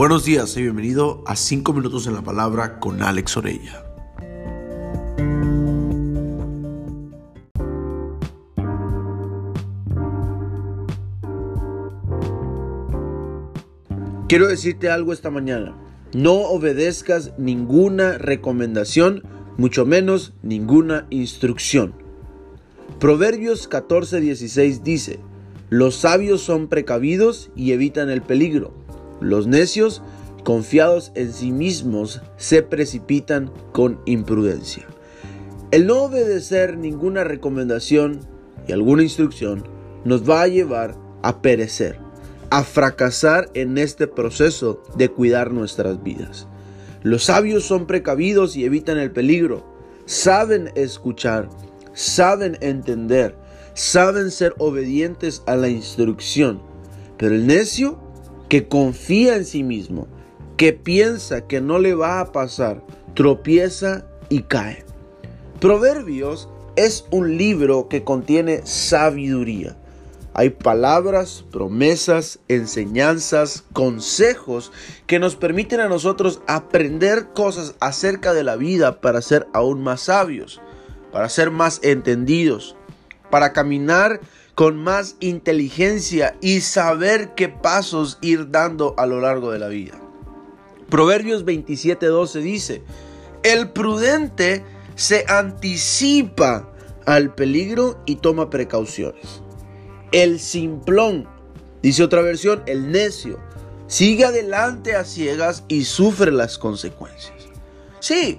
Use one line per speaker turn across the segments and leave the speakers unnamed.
Buenos días y bienvenido a 5 minutos en la palabra con Alex Orella.
Quiero decirte algo esta mañana. No obedezcas ninguna recomendación, mucho menos ninguna instrucción. Proverbios 14:16 dice, los sabios son precavidos y evitan el peligro los necios, confiados en sí mismos, se precipitan con imprudencia. El no obedecer ninguna recomendación y alguna instrucción nos va a llevar a perecer, a fracasar en este proceso de cuidar nuestras vidas. Los sabios son precavidos y evitan el peligro, saben escuchar, saben entender, saben ser obedientes a la instrucción, pero el necio que confía en sí mismo, que piensa que no le va a pasar, tropieza y cae. Proverbios es un libro que contiene sabiduría. Hay palabras, promesas, enseñanzas, consejos que nos permiten a nosotros aprender cosas acerca de la vida para ser aún más sabios, para ser más entendidos, para caminar con más inteligencia y saber qué pasos ir dando a lo largo de la vida. Proverbios 27:12 dice, el prudente se anticipa al peligro y toma precauciones. El simplón, dice otra versión, el necio, sigue adelante a ciegas y sufre las consecuencias. Sí,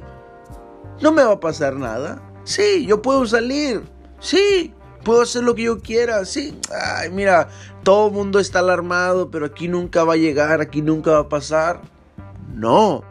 no me va a pasar nada. Sí, yo puedo salir. Sí, puedo hacer lo que yo quiera, sí. Ay, mira, todo el mundo está alarmado, pero aquí nunca va a llegar, aquí nunca va a pasar. No.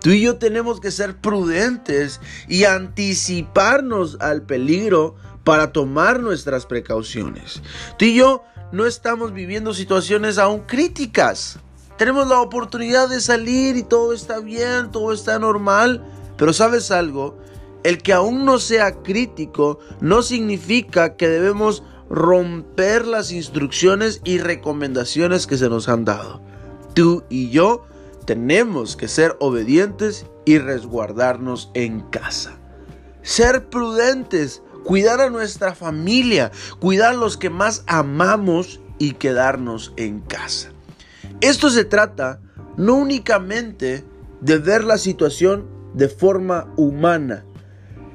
Tú y yo tenemos que ser prudentes y anticiparnos al peligro para tomar nuestras precauciones. Tú y yo no estamos viviendo situaciones aún críticas. Tenemos la oportunidad de salir y todo está bien, todo está normal. Pero sabes algo, el que aún no sea crítico no significa que debemos romper las instrucciones y recomendaciones que se nos han dado. Tú y yo tenemos que ser obedientes y resguardarnos en casa. Ser prudentes, cuidar a nuestra familia, cuidar a los que más amamos y quedarnos en casa. Esto se trata no únicamente de ver la situación de forma humana,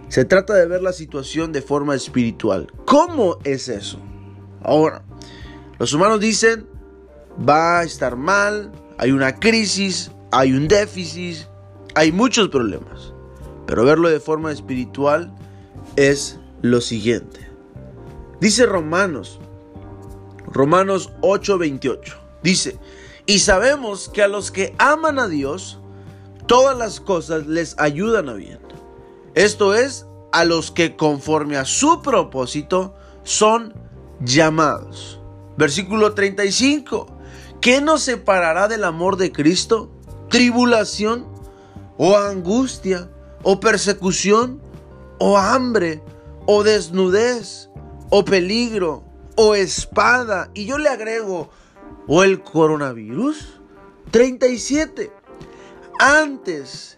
se trata de ver la situación de forma espiritual. ¿Cómo es eso? Ahora, los humanos dicen, va a estar mal, hay una crisis, hay un déficit, hay muchos problemas. Pero verlo de forma espiritual es lo siguiente. Dice Romanos, Romanos 8:28, dice, y sabemos que a los que aman a Dios, todas las cosas les ayudan a bien esto es, a los que conforme a su propósito son llamados. Versículo 35. ¿Qué nos separará del amor de Cristo? ¿Tribulación? ¿O angustia? ¿O persecución? ¿O hambre? ¿O desnudez? ¿O peligro? ¿O espada? Y yo le agrego, ¿o el coronavirus? 37. Antes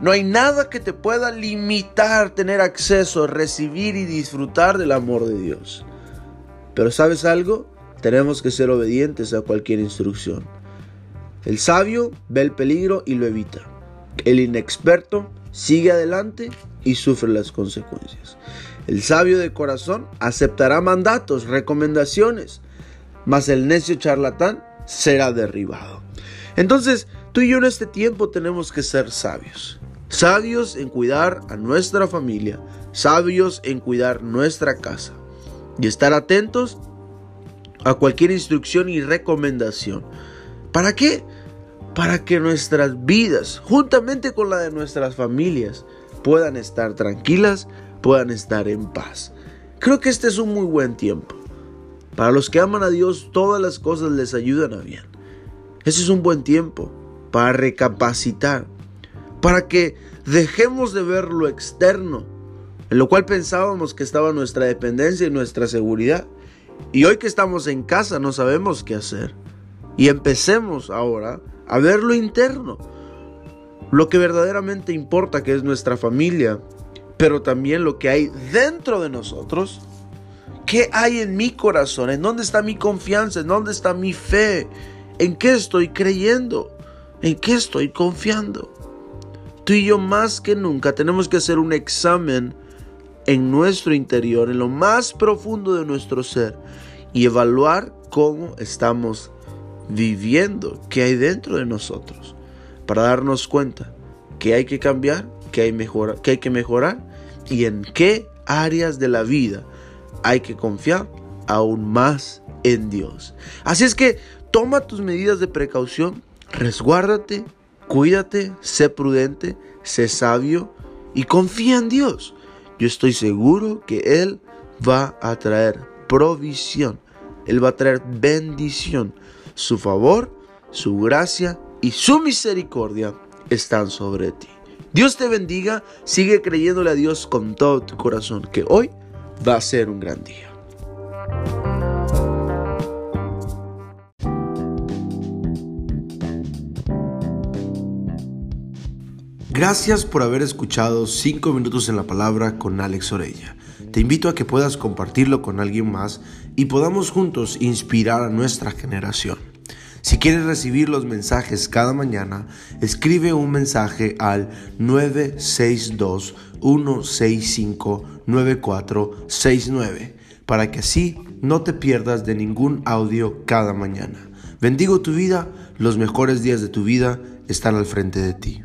No hay nada que te pueda limitar tener acceso, recibir y disfrutar del amor de Dios. Pero ¿sabes algo? Tenemos que ser obedientes a cualquier instrucción. El sabio ve el peligro y lo evita. El inexperto sigue adelante y sufre las consecuencias. El sabio de corazón aceptará mandatos, recomendaciones, mas el necio charlatán será derribado. Entonces, tú y yo en este tiempo tenemos que ser sabios. Sabios en cuidar a nuestra familia, sabios en cuidar nuestra casa y estar atentos a cualquier instrucción y recomendación. ¿Para qué? para que nuestras vidas, juntamente con la de nuestras familias, puedan estar tranquilas, puedan estar en paz. Creo que este es un muy buen tiempo. Para los que aman a Dios, todas las cosas les ayudan a bien. Ese es un buen tiempo para recapacitar, para que dejemos de ver lo externo, en lo cual pensábamos que estaba nuestra dependencia y nuestra seguridad. Y hoy que estamos en casa no sabemos qué hacer. Y empecemos ahora a ver lo interno, lo que verdaderamente importa, que es nuestra familia, pero también lo que hay dentro de nosotros. ¿Qué hay en mi corazón? ¿En dónde está mi confianza? ¿En dónde está mi fe? ¿En qué estoy creyendo? ¿En qué estoy confiando? Tú y yo más que nunca tenemos que hacer un examen en nuestro interior, en lo más profundo de nuestro ser, y evaluar cómo estamos viviendo, qué hay dentro de nosotros, para darnos cuenta que hay que cambiar, que hay, que hay que mejorar y en qué áreas de la vida hay que confiar aún más en Dios. Así es que toma tus medidas de precaución, resguárdate, cuídate, sé prudente, sé sabio y confía en Dios. Yo estoy seguro que Él va a traer provisión, Él va a traer bendición su favor, su gracia y su misericordia están sobre ti. Dios te bendiga, sigue creyéndole a Dios con todo tu corazón, que hoy va a ser un gran día.
Gracias por haber escuchado 5 minutos en la palabra con Alex Orella. Te invito a que puedas compartirlo con alguien más y podamos juntos inspirar a nuestra generación. Si quieres recibir los mensajes cada mañana, escribe un mensaje al 962-165-9469 para que así no te pierdas de ningún audio cada mañana. Bendigo tu vida, los mejores días de tu vida están al frente de ti.